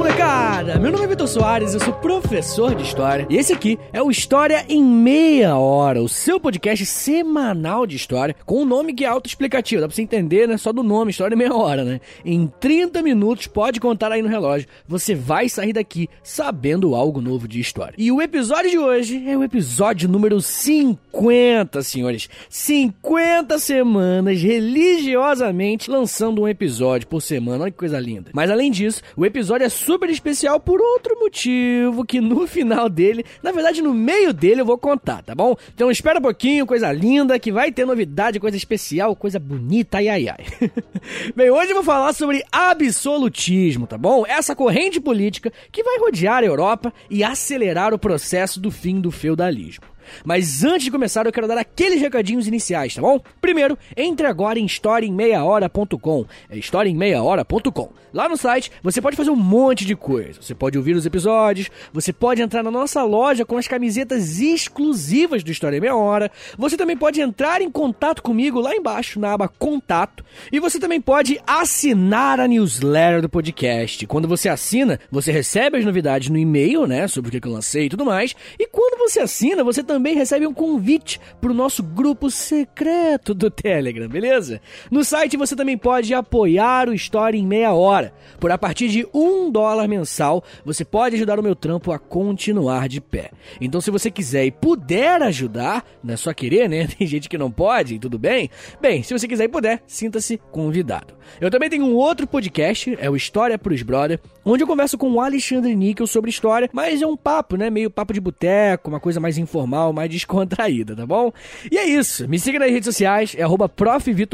molecada! Meu nome é Vitor Soares, eu sou professor de História e esse aqui é o História em Meia Hora, o seu podcast semanal de História com um nome que é autoexplicativo, dá pra você entender, né? Só do nome, História em Meia Hora, né? Em 30 minutos, pode contar aí no relógio, você vai sair daqui sabendo algo novo de História. E o episódio de hoje é o episódio número 50, senhores. 50 semanas religiosamente lançando um episódio por semana, olha que coisa linda. Mas além disso, o episódio é super especial por outro motivo que no final dele, na verdade no meio dele eu vou contar, tá bom? Então espera um pouquinho, coisa linda, que vai ter novidade, coisa especial, coisa bonita, ai ai ai. Bem, hoje eu vou falar sobre absolutismo, tá bom? Essa corrente política que vai rodear a Europa e acelerar o processo do fim do feudalismo. Mas antes de começar, eu quero dar aqueles recadinhos iniciais, tá bom? Primeiro, entre agora em historiaemmeiahora.com. É historiaemmeiahora.com. Lá no site, você pode fazer um monte de coisa. Você pode ouvir os episódios, você pode entrar na nossa loja com as camisetas exclusivas do História em Meia Hora. Você também pode entrar em contato comigo lá embaixo na aba Contato. E você também pode assinar a newsletter do podcast. Quando você assina, você recebe as novidades no e-mail, né, sobre o que eu lancei e tudo mais. E quando você assina, você também recebe um convite para o nosso grupo secreto do Telegram, beleza? No site você também pode apoiar o História em Meia Hora. Por a partir de um dólar mensal, você pode ajudar o meu trampo a continuar de pé. Então, se você quiser e puder ajudar, não é só querer, né? Tem gente que não pode, tudo bem? Bem, se você quiser e puder, sinta-se convidado. Eu também tenho um outro podcast, é o História pros Brother, onde eu converso com o Alexandre Níquel sobre história, mas é um papo, né? Meio papo de boteco, uma coisa mais informal, mais descontraída, tá bom? E é isso. Me siga nas redes sociais, é arroba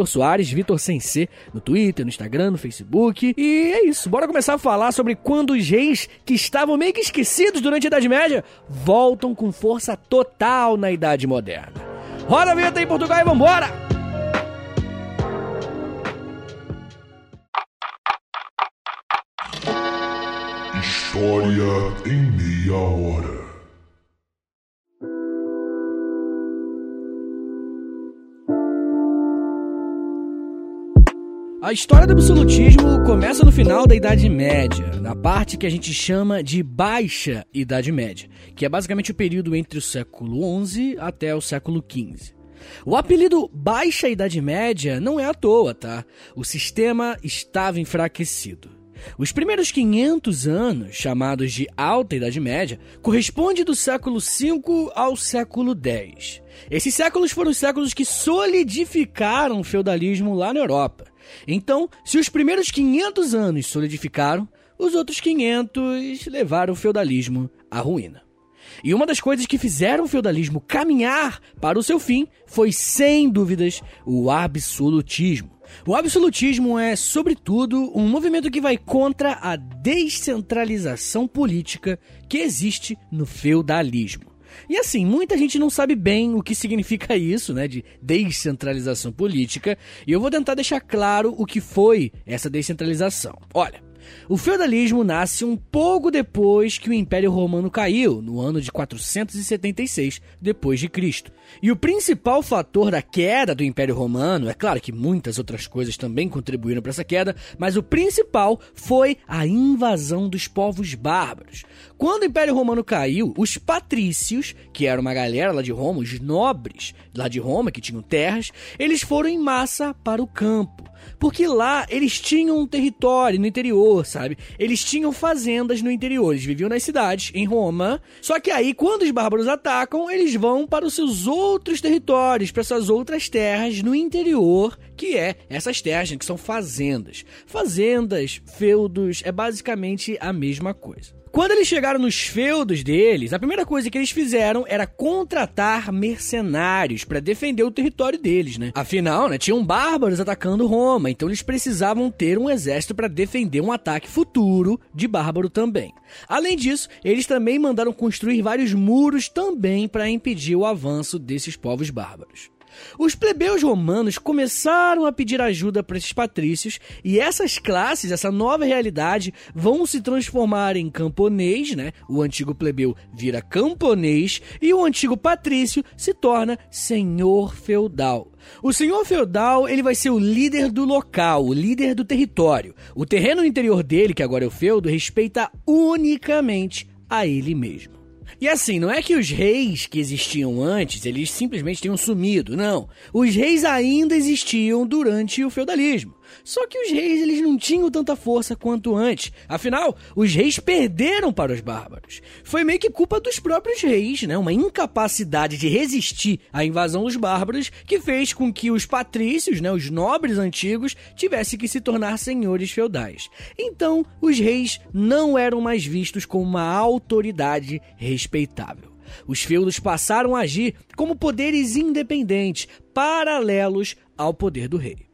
Soares, Vitor sem C, no Twitter, no Instagram, no Facebook. E é isso. Bora começar a falar sobre quando os reis que estavam meio que esquecidos durante a Idade Média voltam com força total na Idade Moderna. Roda a vinheta em Portugal e vambora! História em meia hora. A história do absolutismo começa no final da Idade Média, na parte que a gente chama de Baixa Idade Média, que é basicamente o período entre o século XI até o século XV. O apelido Baixa Idade Média não é à toa, tá? O sistema estava enfraquecido. Os primeiros 500 anos, chamados de Alta Idade Média, correspondem do século V ao século X. Esses séculos foram os séculos que solidificaram o feudalismo lá na Europa. Então, se os primeiros 500 anos solidificaram, os outros 500 levaram o feudalismo à ruína. E uma das coisas que fizeram o feudalismo caminhar para o seu fim foi, sem dúvidas, o absolutismo. O absolutismo é, sobretudo, um movimento que vai contra a descentralização política que existe no feudalismo. E assim, muita gente não sabe bem o que significa isso, né, de descentralização política, e eu vou tentar deixar claro o que foi essa descentralização. Olha, o feudalismo nasce um pouco depois que o Império Romano caiu, no ano de 476 depois de Cristo. E o principal fator da queda do Império Romano, é claro que muitas outras coisas também contribuíram para essa queda, mas o principal foi a invasão dos povos bárbaros. Quando o Império Romano caiu, os patrícios, que era uma galera lá de Roma, os nobres lá de Roma que tinham terras, eles foram em massa para o campo porque lá eles tinham um território no interior, sabe? Eles tinham fazendas no interior, eles viviam nas cidades, em Roma. Só que aí, quando os bárbaros atacam, eles vão para os seus outros territórios, para suas outras terras no interior, que é essas terras que são fazendas. Fazendas, feudos, é basicamente a mesma coisa. Quando eles chegaram nos feudos deles, a primeira coisa que eles fizeram era contratar mercenários para defender o território deles, né? Afinal, né, tinham bárbaros atacando Roma, então eles precisavam ter um exército para defender um ataque futuro de bárbaro também. Além disso, eles também mandaram construir vários muros também para impedir o avanço desses povos bárbaros. Os plebeus romanos começaram a pedir ajuda para esses patrícios e essas classes, essa nova realidade, vão se transformar em camponês, né? O antigo plebeu vira camponês e o antigo patrício se torna senhor feudal. O senhor feudal, ele vai ser o líder do local, o líder do território. O terreno interior dele, que agora é o feudo, respeita unicamente a ele mesmo. E assim, não é que os reis que existiam antes, eles simplesmente tenham sumido, não. Os reis ainda existiam durante o feudalismo. Só que os reis eles não tinham tanta força quanto antes. Afinal, os reis perderam para os bárbaros. Foi meio que culpa dos próprios reis, né? Uma incapacidade de resistir à invasão dos bárbaros que fez com que os patrícios, né, os nobres antigos, tivessem que se tornar senhores feudais. Então, os reis não eram mais vistos como uma autoridade respeitável. Os feudos passaram a agir como poderes independentes, paralelos ao poder do rei.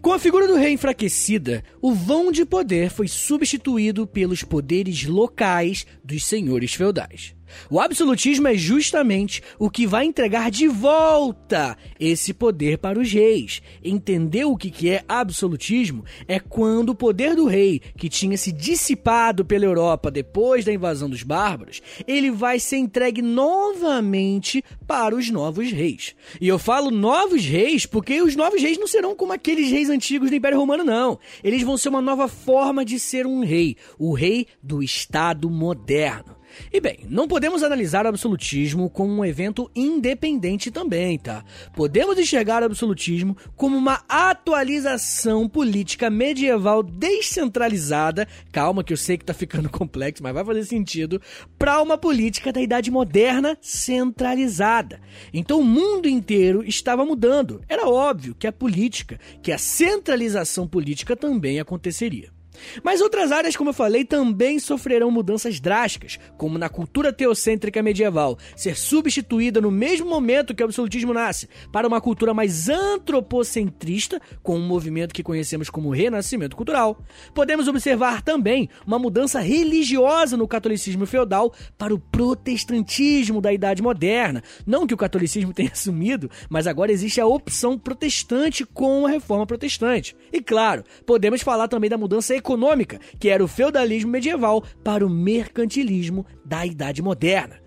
Com a figura do rei enfraquecida, o vão de poder foi substituído pelos poderes locais dos senhores feudais. O absolutismo é justamente o que vai entregar de volta esse poder para os reis. Entender o que é absolutismo é quando o poder do rei, que tinha se dissipado pela Europa depois da invasão dos bárbaros, ele vai ser entregue novamente para os novos reis. E eu falo novos reis porque os novos reis não serão como aqueles reis antigos do Império Romano, não. Eles vão ser uma nova forma de ser um rei, o rei do Estado moderno. E bem, não podemos analisar o absolutismo como um evento independente também, tá? Podemos enxergar o absolutismo como uma atualização política medieval descentralizada, calma que eu sei que tá ficando complexo, mas vai fazer sentido, para uma política da idade moderna centralizada. Então o mundo inteiro estava mudando. Era óbvio que a política, que a centralização política também aconteceria. Mas outras áreas, como eu falei, também sofrerão mudanças drásticas, como na cultura teocêntrica medieval, ser substituída no mesmo momento que o absolutismo nasce, para uma cultura mais antropocentrista, com um movimento que conhecemos como renascimento cultural. Podemos observar também uma mudança religiosa no catolicismo feudal para o protestantismo da Idade Moderna. Não que o catolicismo tenha sumido, mas agora existe a opção protestante com a reforma protestante. E claro, podemos falar também da mudança econômica, que era o feudalismo medieval, para o mercantilismo da Idade Moderna.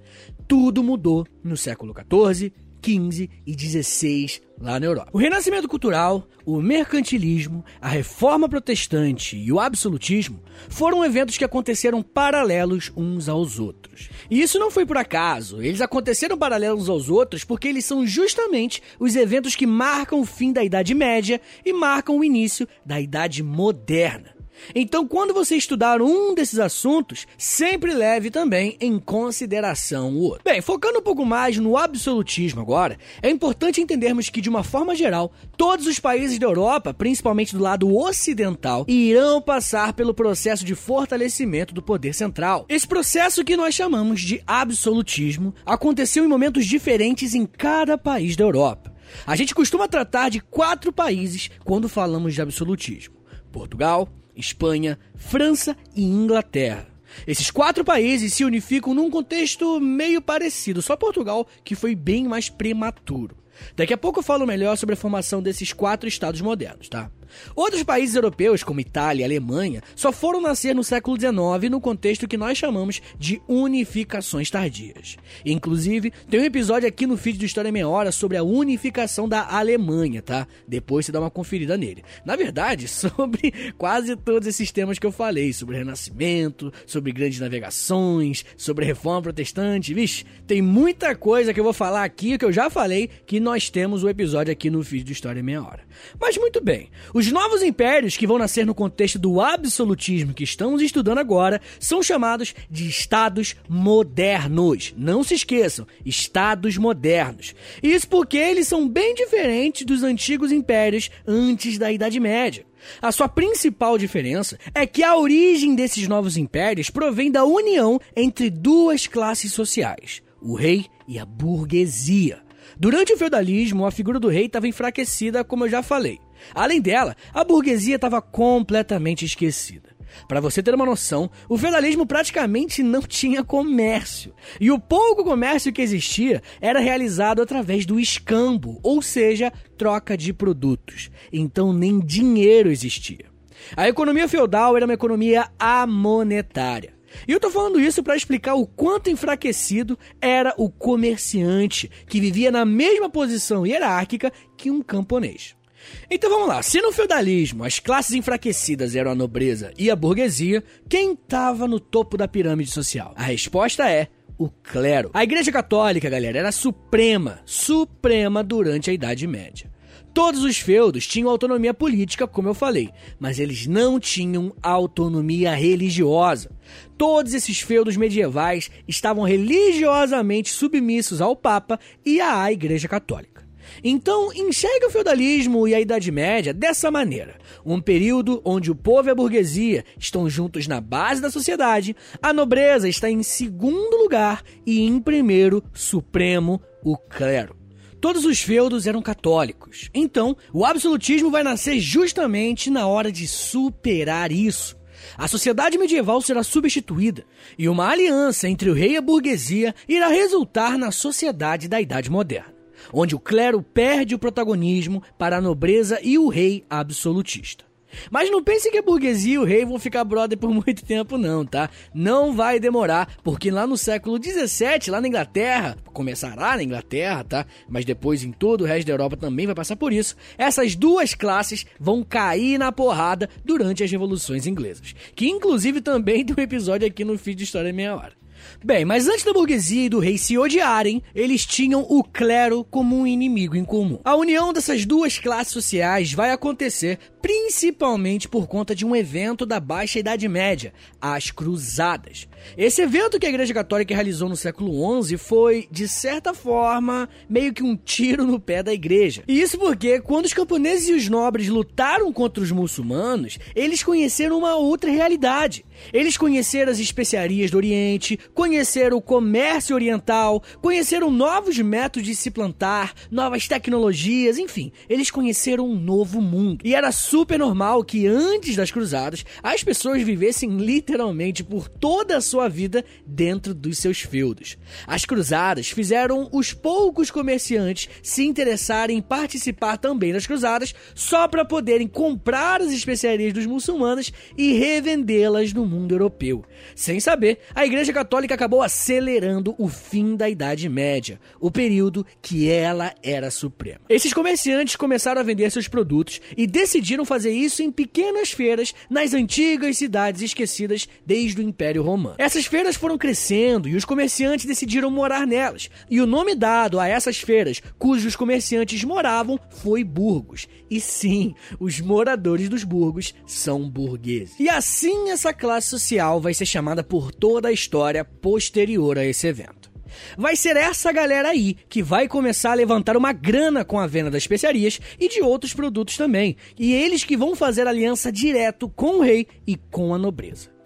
Tudo mudou no século XIV, XV e XVI lá na Europa. O renascimento cultural, o mercantilismo, a reforma protestante e o absolutismo foram eventos que aconteceram paralelos uns aos outros. E isso não foi por acaso, eles aconteceram paralelos aos outros porque eles são justamente os eventos que marcam o fim da Idade Média e marcam o início da Idade Moderna. Então, quando você estudar um desses assuntos, sempre leve também em consideração o outro. Bem, focando um pouco mais no absolutismo agora, é importante entendermos que, de uma forma geral, todos os países da Europa, principalmente do lado ocidental, irão passar pelo processo de fortalecimento do poder central. Esse processo que nós chamamos de absolutismo aconteceu em momentos diferentes em cada país da Europa. A gente costuma tratar de quatro países quando falamos de absolutismo: Portugal, Espanha, França e Inglaterra. Esses quatro países se unificam num contexto meio parecido, só Portugal que foi bem mais prematuro. Daqui a pouco eu falo melhor sobre a formação desses quatro estados modernos, tá? Outros países europeus, como Itália e Alemanha, só foram nascer no século XIX no contexto que nós chamamos de unificações tardias. Inclusive, tem um episódio aqui no feed do História Meia Hora sobre a unificação da Alemanha, tá? Depois você dá uma conferida nele. Na verdade, sobre quase todos esses temas que eu falei, sobre Renascimento, sobre grandes navegações, sobre reforma protestante, vixe, tem muita coisa que eu vou falar aqui, que eu já falei, que nós temos o episódio aqui no feed do História Meia Hora. Mas muito bem, os novos impérios que vão nascer no contexto do absolutismo que estamos estudando agora são chamados de estados modernos. Não se esqueçam, estados modernos. Isso porque eles são bem diferentes dos antigos impérios antes da Idade Média. A sua principal diferença é que a origem desses novos impérios provém da união entre duas classes sociais, o rei e a burguesia. Durante o feudalismo, a figura do rei estava enfraquecida, como eu já falei. Além dela, a burguesia estava completamente esquecida. Para você ter uma noção, o feudalismo praticamente não tinha comércio. E o pouco comércio que existia era realizado através do escambo, ou seja, troca de produtos. Então nem dinheiro existia. A economia feudal era uma economia amonetária. E eu tô falando isso para explicar o quanto enfraquecido era o comerciante que vivia na mesma posição hierárquica que um camponês. Então vamos lá, se no feudalismo as classes enfraquecidas eram a nobreza e a burguesia, quem estava no topo da pirâmide social? A resposta é o clero. A Igreja Católica, galera, era suprema, suprema durante a Idade Média. Todos os feudos tinham autonomia política, como eu falei, mas eles não tinham autonomia religiosa. Todos esses feudos medievais estavam religiosamente submissos ao Papa e à Igreja Católica. Então, enxergue o feudalismo e a Idade Média dessa maneira: um período onde o povo e a burguesia estão juntos na base da sociedade, a nobreza está em segundo lugar e em primeiro, supremo, o clero. Todos os feudos eram católicos. Então, o absolutismo vai nascer justamente na hora de superar isso. A sociedade medieval será substituída e uma aliança entre o rei e a burguesia irá resultar na sociedade da Idade Moderna onde o clero perde o protagonismo para a nobreza e o rei absolutista. Mas não pense que a burguesia e o rei vão ficar brother por muito tempo, não, tá? Não vai demorar, porque lá no século 17, lá na Inglaterra, começará na Inglaterra, tá? Mas depois em todo o resto da Europa também vai passar por isso. Essas duas classes vão cair na porrada durante as revoluções inglesas, que inclusive também tem um episódio aqui no feed de História Meia Hora. Bem, mas antes da burguesia e do rei se odiarem, eles tinham o clero como um inimigo em comum. A união dessas duas classes sociais vai acontecer principalmente por conta de um evento da Baixa Idade Média, as Cruzadas. Esse evento que a Igreja Católica realizou no século XI foi, de certa forma, meio que um tiro no pé da Igreja. E isso porque, quando os camponeses e os nobres lutaram contra os muçulmanos, eles conheceram uma outra realidade. Eles conheceram as especiarias do Oriente, conheceram o comércio oriental, conheceram novos métodos de se plantar, novas tecnologias, enfim, eles conheceram um novo mundo. E era super normal que antes das cruzadas as pessoas vivessem literalmente por toda a sua vida dentro dos seus feudos. As cruzadas fizeram os poucos comerciantes se interessarem em participar também das cruzadas só para poderem comprar as especiarias dos muçulmanos e revendê-las no mundo europeu. Sem saber, a Igreja Católica acabou acelerando o fim da Idade Média, o período que ela era suprema. Esses comerciantes começaram a vender seus produtos e decidiram fazer isso em pequenas feiras nas antigas cidades esquecidas desde o Império Romano. Essas feiras foram crescendo e os comerciantes decidiram morar nelas, e o nome dado a essas feiras cujos comerciantes moravam foi Burgos. E sim, os moradores dos burgos são burgueses. E assim essa classe social vai ser chamada por toda a história posterior a esse evento. Vai ser essa galera aí que vai começar a levantar uma grana com a venda das especiarias e de outros produtos também. E eles que vão fazer aliança direto com o rei e com a nobreza.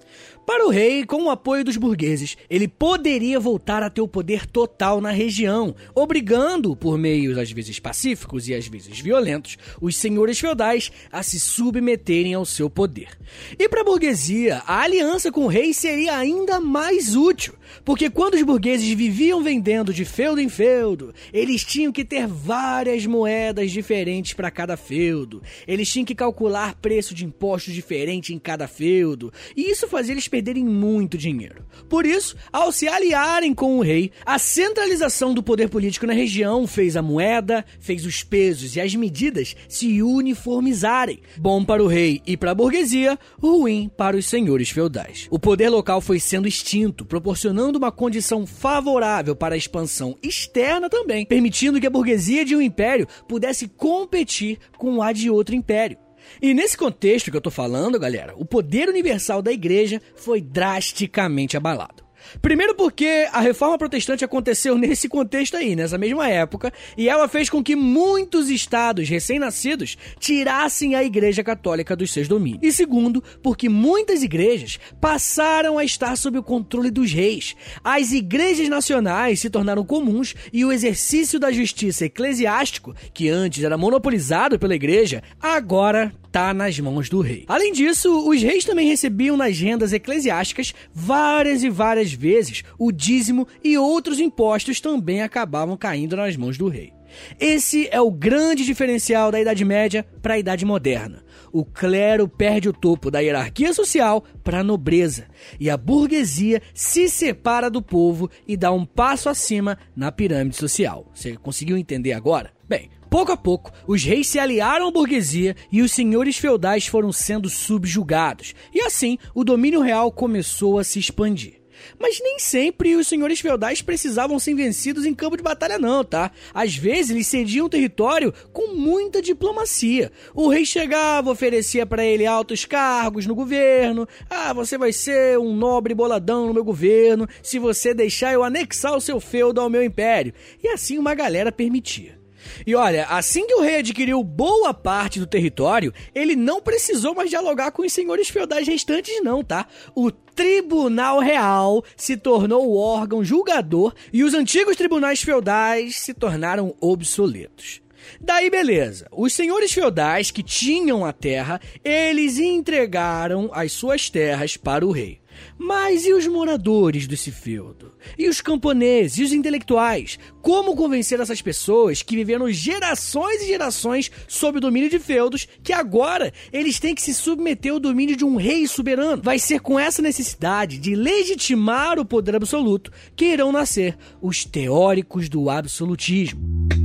Para o rei, com o apoio dos burgueses, ele poderia voltar a ter o poder total na região, obrigando, por meios às vezes pacíficos e às vezes violentos, os senhores feudais a se submeterem ao seu poder. E para a burguesia, a aliança com o rei seria ainda mais útil, porque quando os burgueses viviam vendendo de feudo em feudo, eles tinham que ter várias moedas diferentes para cada feudo, eles tinham que calcular preço de impostos diferente em cada feudo, e isso fazia eles muito dinheiro. Por isso, ao se aliarem com o rei, a centralização do poder político na região fez a moeda, fez os pesos e as medidas se uniformizarem. Bom para o rei e para a burguesia, ruim para os senhores feudais. O poder local foi sendo extinto, proporcionando uma condição favorável para a expansão externa também, permitindo que a burguesia de um império pudesse competir com a de outro império. E nesse contexto que eu tô falando, galera, o poder universal da igreja foi drasticamente abalado. Primeiro porque a reforma protestante aconteceu nesse contexto aí, nessa mesma época, e ela fez com que muitos estados recém-nascidos tirassem a igreja católica dos seus domínios. E segundo, porque muitas igrejas passaram a estar sob o controle dos reis. As igrejas nacionais se tornaram comuns e o exercício da justiça eclesiástico, que antes era monopolizado pela igreja, agora tá nas mãos do rei. Além disso, os reis também recebiam nas rendas eclesiásticas várias e várias vezes o dízimo e outros impostos também acabavam caindo nas mãos do rei. Esse é o grande diferencial da Idade Média para a Idade Moderna. O clero perde o topo da hierarquia social para a nobreza, e a burguesia se separa do povo e dá um passo acima na pirâmide social. Você conseguiu entender agora? Bem, pouco a pouco, os reis se aliaram à burguesia e os senhores feudais foram sendo subjugados, e assim o domínio real começou a se expandir. Mas nem sempre os senhores feudais precisavam ser vencidos em campo de batalha, não, tá? Às vezes eles cediam território com muita diplomacia. O rei chegava, oferecia para ele altos cargos no governo. Ah, você vai ser um nobre boladão no meu governo se você deixar eu anexar o seu feudo ao meu império. E assim uma galera permitia. E olha, assim que o rei adquiriu boa parte do território, ele não precisou mais dialogar com os senhores feudais restantes, não, tá? O Tribunal Real se tornou o órgão julgador e os antigos tribunais feudais se tornaram obsoletos. Daí beleza, os senhores feudais que tinham a terra, eles entregaram as suas terras para o rei. Mas e os moradores desse feudo? E os camponeses? E os intelectuais? Como convencer essas pessoas que viveram gerações e gerações sob o domínio de feudos que agora eles têm que se submeter ao domínio de um rei soberano? Vai ser com essa necessidade de legitimar o poder absoluto que irão nascer os teóricos do absolutismo.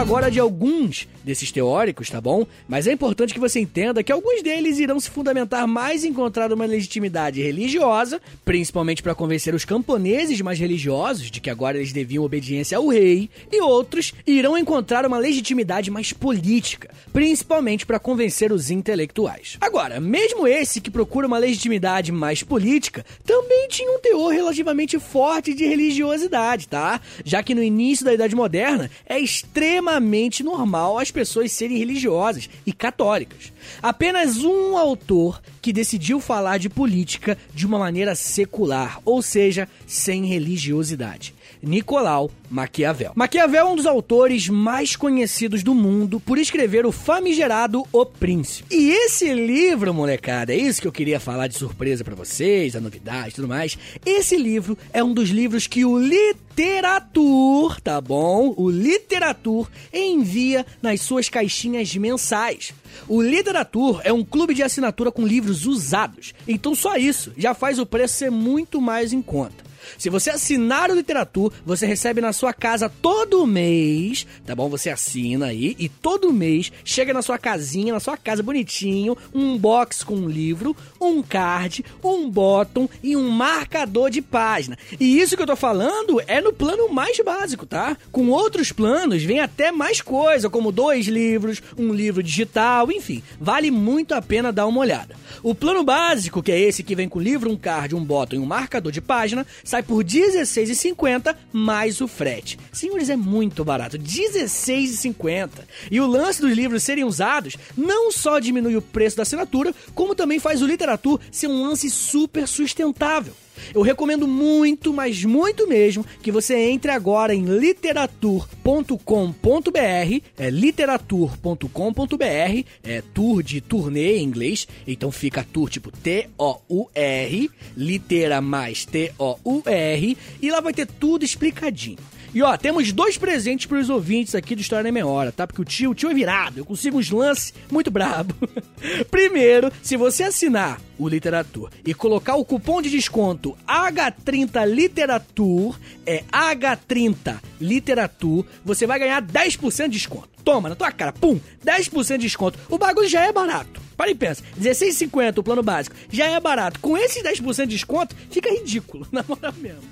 Agora de alguns desses teóricos, tá bom? Mas é importante que você entenda que alguns deles irão se fundamentar mais em encontrar uma legitimidade religiosa, principalmente para convencer os camponeses mais religiosos de que agora eles deviam obediência ao rei, e outros irão encontrar uma legitimidade mais política, principalmente para convencer os intelectuais. Agora, mesmo esse que procura uma legitimidade mais política, também tinha um teor relativamente forte de religiosidade, tá? Já que no início da Idade Moderna é extremamente extremamente normal as pessoas serem religiosas e católicas. Apenas um autor que decidiu falar de política de uma maneira secular, ou seja, sem religiosidade. Nicolau Maquiavel. Maquiavel é um dos autores mais conhecidos do mundo por escrever o famigerado O Príncipe. E esse livro, molecada, é isso que eu queria falar de surpresa para vocês, a novidade e tudo mais. Esse livro é um dos livros que o Literatur, tá bom? O Literatur envia nas suas caixinhas mensais. O Literatur é um clube de assinatura com livros usados, então só isso já faz o preço ser muito mais em conta. Se você assinar o Literatura, você recebe na sua casa todo mês, tá bom? Você assina aí e todo mês chega na sua casinha, na sua casa bonitinho, um box com um livro, um card, um bottom e um marcador de página. E isso que eu tô falando é no plano mais básico, tá? Com outros planos vem até mais coisa, como dois livros, um livro digital, enfim, vale muito a pena dar uma olhada. O plano básico, que é esse que vem com livro, um card, um bottom e um marcador de página, sai por R$16,50 mais o frete. Senhores, é muito barato, R$16,50. E o lance dos livros serem usados não só diminui o preço da assinatura, como também faz o literatura ser um lance super sustentável. Eu recomendo muito, mas muito mesmo, que você entre agora em literatur.com.br, é literatur.com.br, é tour de turnê em inglês, então fica tour tipo T-O-U-R, litera mais T-O-U-R, e lá vai ter tudo explicadinho. E ó, temos dois presentes para os ouvintes aqui do História na Meia Hora, tá? Porque o tio, o tio é virado, eu consigo uns lances muito brabo. Primeiro, se você assinar o Literatur e colocar o cupom de desconto H30 Literatur, é H30 Literatur, você vai ganhar 10% de desconto. Toma, na tua cara, pum, 10% de desconto. O bagulho já é barato. Para e pensa, R$16,50 o plano básico já é barato. Com esses 10% de desconto, fica ridículo, na moral mesmo.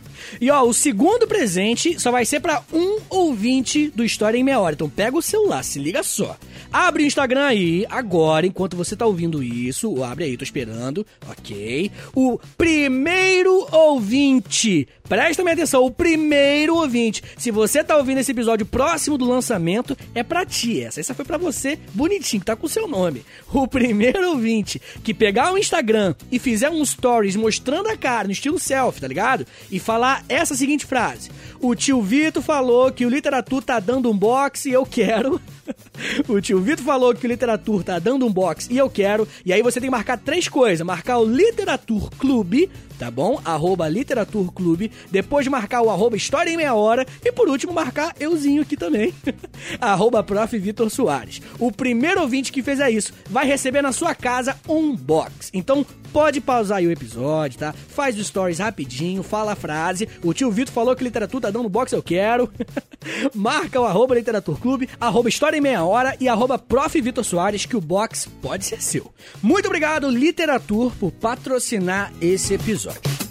E ó, o segundo presente só vai ser para um ouvinte do História em Meia Hora. Então pega o celular, se liga só. Abre o Instagram aí, agora, enquanto você tá ouvindo isso. Abre aí, tô esperando. Ok. O primeiro ouvinte. Presta minha atenção, o primeiro ouvinte. Se você tá ouvindo esse episódio próximo do lançamento, é pra ti essa. Essa foi para você, bonitinho, que tá com o seu nome. O primeiro ouvinte que pegar o Instagram e fizer um stories mostrando a cara no estilo selfie, tá ligado? E falar essa seguinte frase: O tio Vitor falou que o literatura tá dando um boxe e eu quero. o tio Vitor falou que o Literatur tá dando um box e eu quero. E aí você tem que marcar três coisas: marcar o Literatur Clube, tá bom? Arroba Literatur Clube. Depois marcar o arroba História em Meia Hora. E por último, marcar euzinho aqui também. arroba Prof. Vitor Soares. O primeiro ouvinte que fizer isso vai receber na sua casa um box. Então pode pausar aí o episódio, tá? Faz o stories rapidinho, fala a frase. O tio Vitor falou que literatura tá dando box, eu quero. Marca o arroba Literatur arroba História em Meia Hora e arroba Prof. Vitor Soares, que o box pode ser seu. Muito obrigado, Literatur, por patrocinar esse episódio.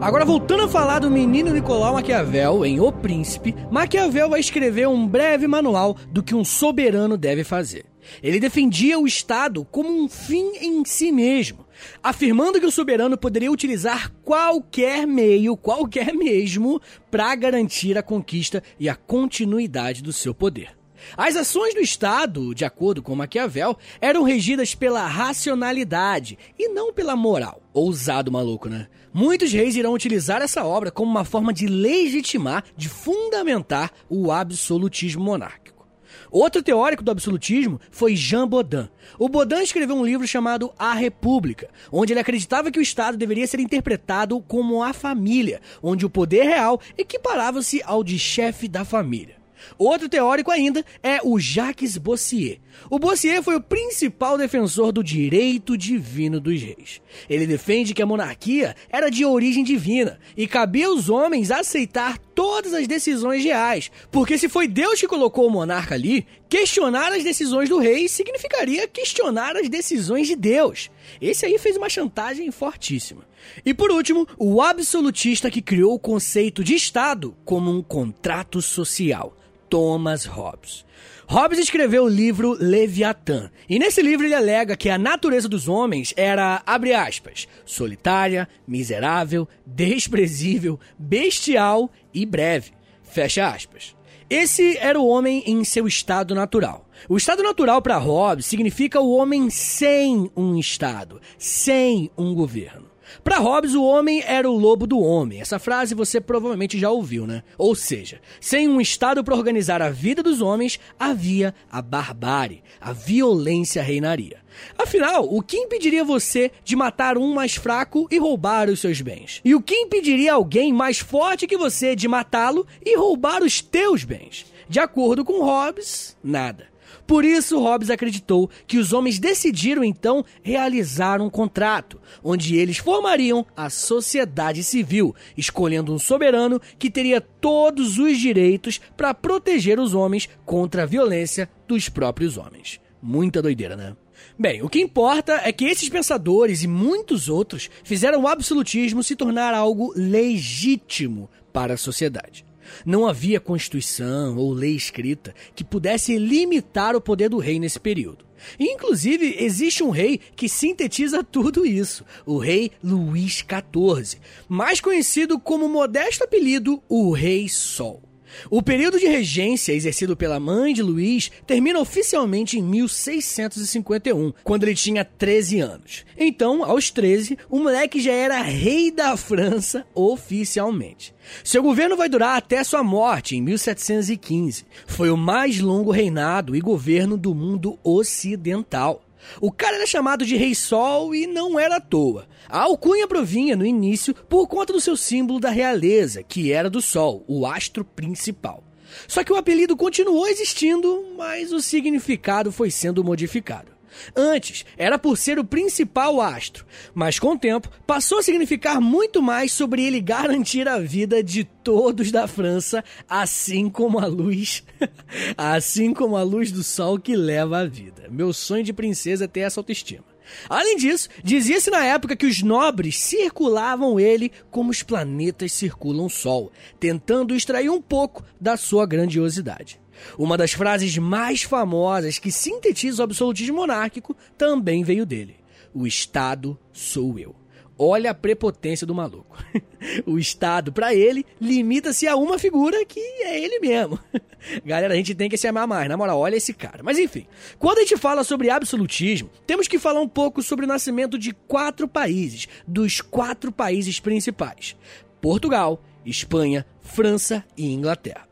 Agora, voltando a falar do menino Nicolau Maquiavel em O Príncipe, Maquiavel vai escrever um breve manual do que um soberano deve fazer. Ele defendia o Estado como um fim em si mesmo, afirmando que o soberano poderia utilizar qualquer meio, qualquer mesmo, para garantir a conquista e a continuidade do seu poder. As ações do Estado, de acordo com Maquiavel, eram regidas pela racionalidade e não pela moral. Ousado maluco, né? Muitos reis irão utilizar essa obra como uma forma de legitimar, de fundamentar o absolutismo monárquico. Outro teórico do absolutismo foi Jean Baudin. O Baudin escreveu um livro chamado A República, onde ele acreditava que o Estado deveria ser interpretado como a família, onde o poder real equiparava-se ao de chefe da família. Outro teórico ainda é o Jacques Bossier. O Bossier foi o principal defensor do direito divino dos reis. Ele defende que a monarquia era de origem divina e cabia aos homens aceitar todas as decisões reais, porque se foi Deus que colocou o monarca ali, questionar as decisões do rei significaria questionar as decisões de Deus. Esse aí fez uma chantagem fortíssima. E por último, o absolutista que criou o conceito de Estado como um contrato social. Thomas Hobbes. Hobbes escreveu o livro Leviatã, e nesse livro ele alega que a natureza dos homens era, abre aspas, solitária, miserável, desprezível, bestial e breve. Fecha aspas. Esse era o homem em seu estado natural. O estado natural para Hobbes significa o homem sem um estado, sem um governo. Para Hobbes, o homem era o lobo do homem. Essa frase você provavelmente já ouviu, né? Ou seja, sem um Estado para organizar a vida dos homens, havia a barbárie, a violência reinaria. Afinal, o que impediria você de matar um mais fraco e roubar os seus bens? E o que impediria alguém mais forte que você de matá-lo e roubar os teus bens? De acordo com Hobbes, nada. Por isso, Hobbes acreditou que os homens decidiram então realizar um contrato, onde eles formariam a sociedade civil, escolhendo um soberano que teria todos os direitos para proteger os homens contra a violência dos próprios homens. Muita doideira, né? Bem, o que importa é que esses pensadores e muitos outros fizeram o absolutismo se tornar algo legítimo para a sociedade. Não havia constituição ou lei escrita que pudesse limitar o poder do rei nesse período. Inclusive, existe um rei que sintetiza tudo isso, o rei Luís XIV, mais conhecido como modesto apelido o Rei Sol. O período de regência exercido pela mãe de Luís termina oficialmente em 1651, quando ele tinha 13 anos. Então, aos 13, o moleque já era rei da França oficialmente. Seu governo vai durar até sua morte em 1715. Foi o mais longo reinado e governo do mundo ocidental. O cara era chamado de Rei Sol e não era à toa. A alcunha provinha no início por conta do seu símbolo da realeza, que era do Sol, o astro principal. Só que o apelido continuou existindo, mas o significado foi sendo modificado. Antes, era por ser o principal astro, mas com o tempo passou a significar muito mais sobre ele garantir a vida de todos da França, assim como a luz, assim como a luz do sol que leva a vida. Meu sonho de princesa é ter essa autoestima. Além disso, dizia-se na época que os nobres circulavam ele como os planetas circulam o Sol, tentando extrair um pouco da sua grandiosidade. Uma das frases mais famosas que sintetiza o absolutismo monárquico também veio dele: O Estado sou eu. Olha a prepotência do maluco. o Estado, para ele, limita-se a uma figura que é ele mesmo. Galera, a gente tem que se amar mais, na moral, olha esse cara. Mas enfim, quando a gente fala sobre absolutismo, temos que falar um pouco sobre o nascimento de quatro países, dos quatro países principais: Portugal, Espanha, França e Inglaterra.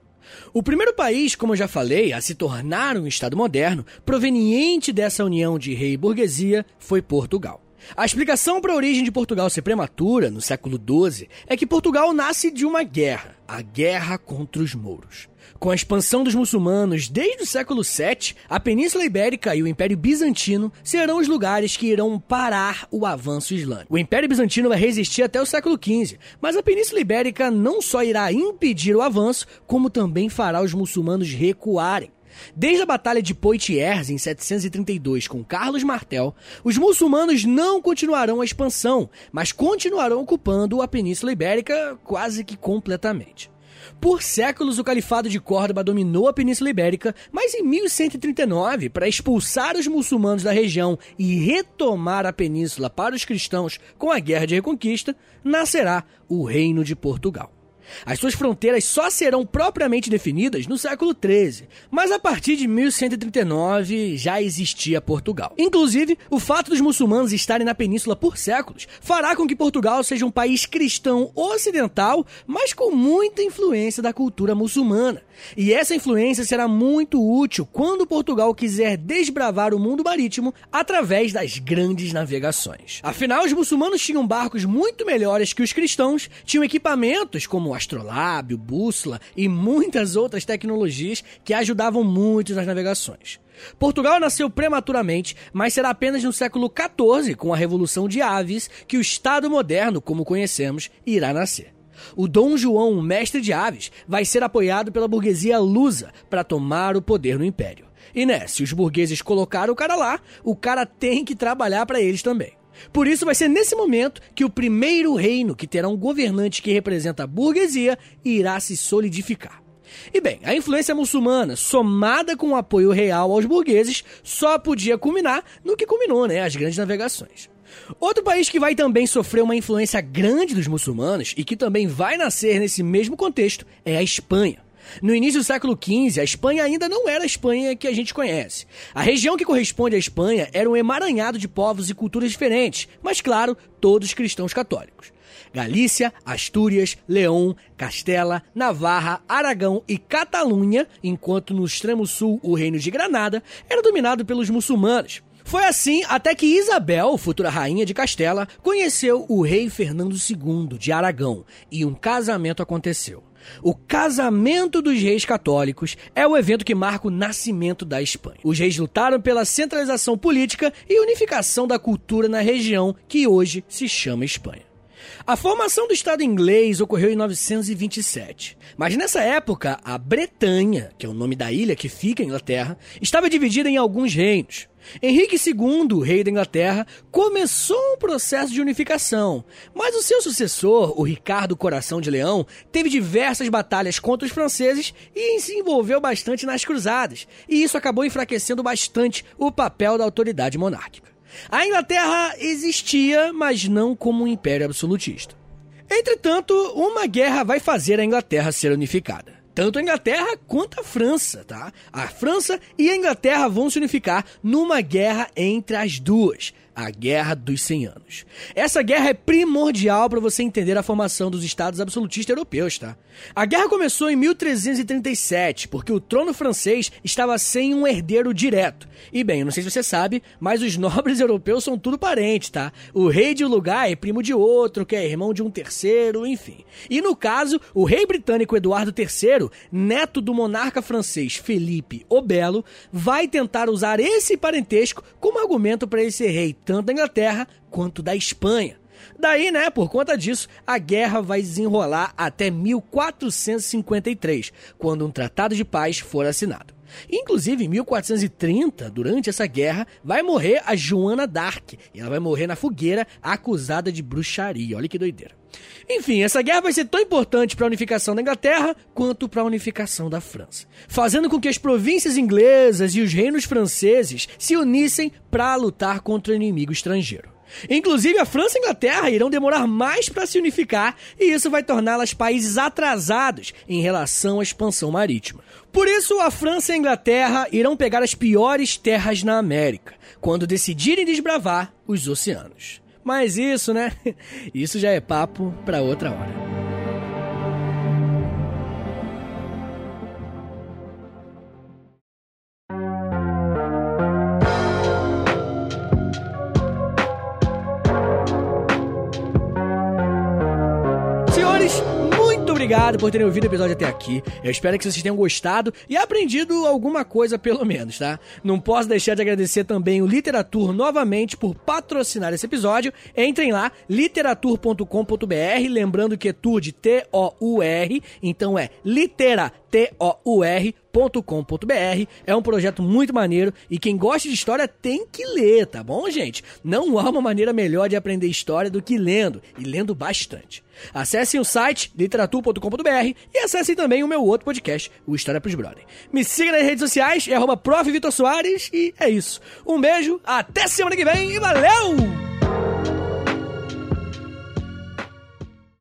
O primeiro país, como eu já falei, a se tornar um Estado moderno, proveniente dessa união de rei e burguesia, foi Portugal. A explicação para a origem de Portugal ser prematura, no século XII, é que Portugal nasce de uma guerra, a Guerra contra os Mouros. Com a expansão dos muçulmanos desde o século VII, a Península Ibérica e o Império Bizantino serão os lugares que irão parar o avanço islâmico. O Império Bizantino vai resistir até o século XV, mas a Península Ibérica não só irá impedir o avanço, como também fará os muçulmanos recuarem. Desde a Batalha de Poitiers, em 732, com Carlos Martel, os muçulmanos não continuarão a expansão, mas continuarão ocupando a Península Ibérica quase que completamente. Por séculos, o Califado de Córdoba dominou a Península Ibérica, mas em 1139, para expulsar os muçulmanos da região e retomar a península para os cristãos com a Guerra de Reconquista, nascerá o Reino de Portugal. As suas fronteiras só serão propriamente definidas no século XIII, mas a partir de 1139 já existia Portugal. Inclusive, o fato dos muçulmanos estarem na península por séculos fará com que Portugal seja um país cristão ocidental, mas com muita influência da cultura muçulmana. E essa influência será muito útil quando Portugal quiser desbravar o mundo marítimo através das grandes navegações. Afinal, os muçulmanos tinham barcos muito melhores que os cristãos, tinham equipamentos como astrolábio, bússola e muitas outras tecnologias que ajudavam muito nas navegações. Portugal nasceu prematuramente, mas será apenas no século XIV, com a Revolução de Aves, que o Estado moderno, como conhecemos, irá nascer. O Dom João, mestre de aves, vai ser apoiado pela burguesia lusa para tomar o poder no império. E né, se os burgueses colocaram o cara lá, o cara tem que trabalhar para eles também. Por isso vai ser nesse momento que o primeiro reino, que terá um governante que representa a burguesia, irá se solidificar. E bem, a influência muçulmana, somada com o apoio real aos burgueses, só podia culminar no que culminou, né? As grandes navegações. Outro país que vai também sofrer uma influência grande dos muçulmanos e que também vai nascer nesse mesmo contexto é a Espanha. No início do século XV, a Espanha ainda não era a Espanha que a gente conhece. A região que corresponde à Espanha era um emaranhado de povos e culturas diferentes, mas claro, todos cristãos católicos. Galícia, Astúrias, Leão, Castela, Navarra, Aragão e Catalunha, enquanto no extremo sul o reino de Granada era dominado pelos muçulmanos. Foi assim até que Isabel, futura rainha de Castela, conheceu o rei Fernando II de Aragão e um casamento aconteceu. O casamento dos reis católicos é o evento que marca o nascimento da Espanha. Os reis lutaram pela centralização política e unificação da cultura na região que hoje se chama Espanha. A formação do Estado inglês ocorreu em 927, mas nessa época a Bretanha, que é o nome da ilha que fica em Inglaterra, estava dividida em alguns reinos. Henrique II, rei da Inglaterra, começou um processo de unificação, mas o seu sucessor, o Ricardo Coração de Leão, teve diversas batalhas contra os franceses e se envolveu bastante nas cruzadas, e isso acabou enfraquecendo bastante o papel da autoridade monárquica. A Inglaterra existia, mas não como um império absolutista. Entretanto, uma guerra vai fazer a Inglaterra ser unificada. Tanto a Inglaterra quanto a França, tá? A França e a Inglaterra vão se unificar numa guerra entre as duas, a Guerra dos 100 Anos. Essa guerra é primordial para você entender a formação dos estados absolutistas europeus, tá? A guerra começou em 1337, porque o trono francês estava sem um herdeiro direto. E bem, eu não sei se você sabe, mas os nobres europeus são tudo parentes, tá? O rei de um lugar é primo de outro, que é irmão de um terceiro, enfim. E no caso, o rei britânico Eduardo III, neto do monarca francês Felipe o Belo, vai tentar usar esse parentesco como argumento para ele ser rei tanto da Inglaterra quanto da Espanha. Daí, né, por conta disso, a guerra vai desenrolar até 1453, quando um tratado de paz for assinado. Inclusive, em 1430, durante essa guerra, vai morrer a Joana d'Arc. E ela vai morrer na fogueira, acusada de bruxaria. Olha que doideira. Enfim, essa guerra vai ser tão importante para a unificação da Inglaterra quanto para a unificação da França, fazendo com que as províncias inglesas e os reinos franceses se unissem para lutar contra o inimigo estrangeiro. Inclusive, a França e a Inglaterra irão demorar mais para se unificar e isso vai torná-las países atrasados em relação à expansão marítima. Por isso, a França e a Inglaterra irão pegar as piores terras na América quando decidirem desbravar os oceanos. Mas isso, né? Isso já é papo para outra hora. Obrigado por terem ouvido o episódio até aqui. Eu espero que vocês tenham gostado e aprendido alguma coisa, pelo menos, tá? Não posso deixar de agradecer também o Literatur novamente por patrocinar esse episódio. Entrem lá, literatur.com.br, lembrando que é tour de T-O-U-R, então é litera, T-O-U-R com.br É um projeto muito maneiro e quem gosta de história tem que ler, tá bom, gente? Não há uma maneira melhor de aprender história do que lendo, e lendo bastante. Acessem o site literatura.com.br e acessem também o meu outro podcast, o História pros Brother. Me siga nas redes sociais, é arroba e é isso. Um beijo, até semana que vem e valeu!